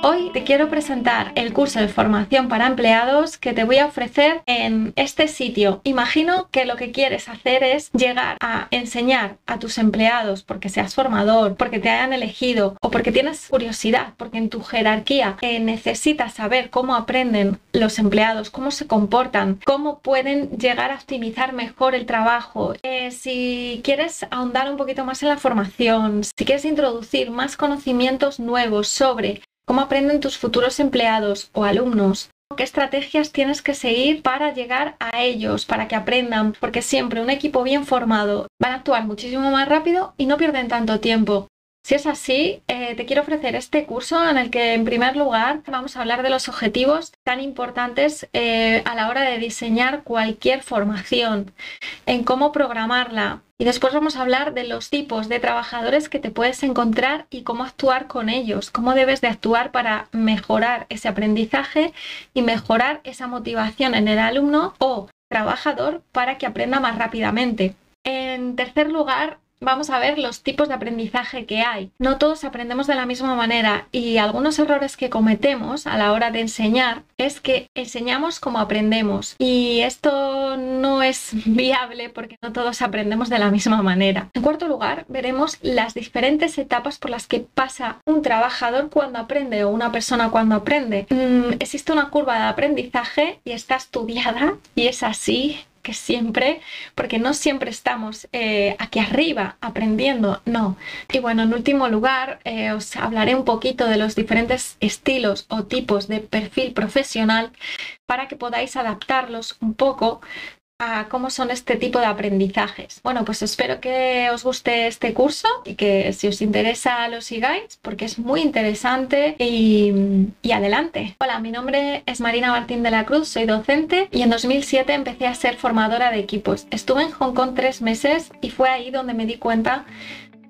Hoy te quiero presentar el curso de formación para empleados que te voy a ofrecer en este sitio. Imagino que lo que quieres hacer es llegar a enseñar a tus empleados porque seas formador, porque te hayan elegido o porque tienes curiosidad, porque en tu jerarquía eh, necesitas saber cómo aprenden los empleados, cómo se comportan, cómo pueden llegar a optimizar mejor el trabajo. Eh, si quieres ahondar un poquito más en la formación, si quieres introducir más conocimientos nuevos sobre cómo aprenden tus futuros empleados o alumnos, qué estrategias tienes que seguir para llegar a ellos, para que aprendan, porque siempre un equipo bien formado van a actuar muchísimo más rápido y no pierden tanto tiempo. Si es así, eh, te quiero ofrecer este curso en el que en primer lugar vamos a hablar de los objetivos tan importantes eh, a la hora de diseñar cualquier formación, en cómo programarla, y después vamos a hablar de los tipos de trabajadores que te puedes encontrar y cómo actuar con ellos, cómo debes de actuar para mejorar ese aprendizaje y mejorar esa motivación en el alumno o trabajador para que aprenda más rápidamente. En tercer lugar, vamos a ver los tipos de aprendizaje que hay. No todos aprendemos de la misma manera y algunos errores que cometemos a la hora de enseñar es que enseñamos como aprendemos y esto no es viable porque no todos aprendemos de la misma manera. En cuarto lugar, veremos las diferentes etapas por las que pasa un trabajador cuando aprende o una persona cuando aprende. Mm, existe una curva de aprendizaje y está estudiada y es así siempre, porque no siempre estamos eh, aquí arriba aprendiendo, no. Y bueno, en último lugar, eh, os hablaré un poquito de los diferentes estilos o tipos de perfil profesional para que podáis adaptarlos un poco a cómo son este tipo de aprendizajes. Bueno, pues espero que os guste este curso y que si os interesa lo sigáis porque es muy interesante y, y, adelante. Hola, mi nombre es Marina Martín de la Cruz, soy docente y en 2007 empecé a ser formadora de equipos. Estuve en Hong Kong tres meses y fue ahí donde me di cuenta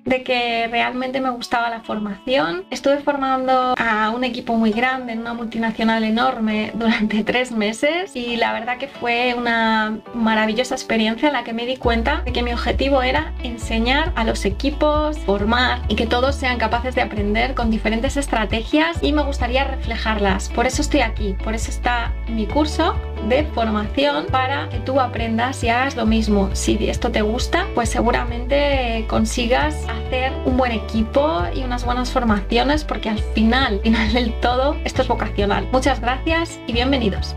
de que realmente me gustaba la formación. Estuve formando a un equipo muy grande en una multinacional enorme durante tres meses y la verdad que fue una maravillosa experiencia en la que me di cuenta de que mi objetivo era enseñar a los equipos, formar y que todos sean capaces de aprender con diferentes estrategias y me gustaría reflejarlas. Por eso estoy aquí, por eso está mi curso de formación para que tú aprendas y hagas lo mismo. Si esto te gusta, pues seguramente consigas hacer un buen equipo y unas buenas formaciones porque al final, final del todo, esto es vocacional. Muchas gracias y bienvenidos.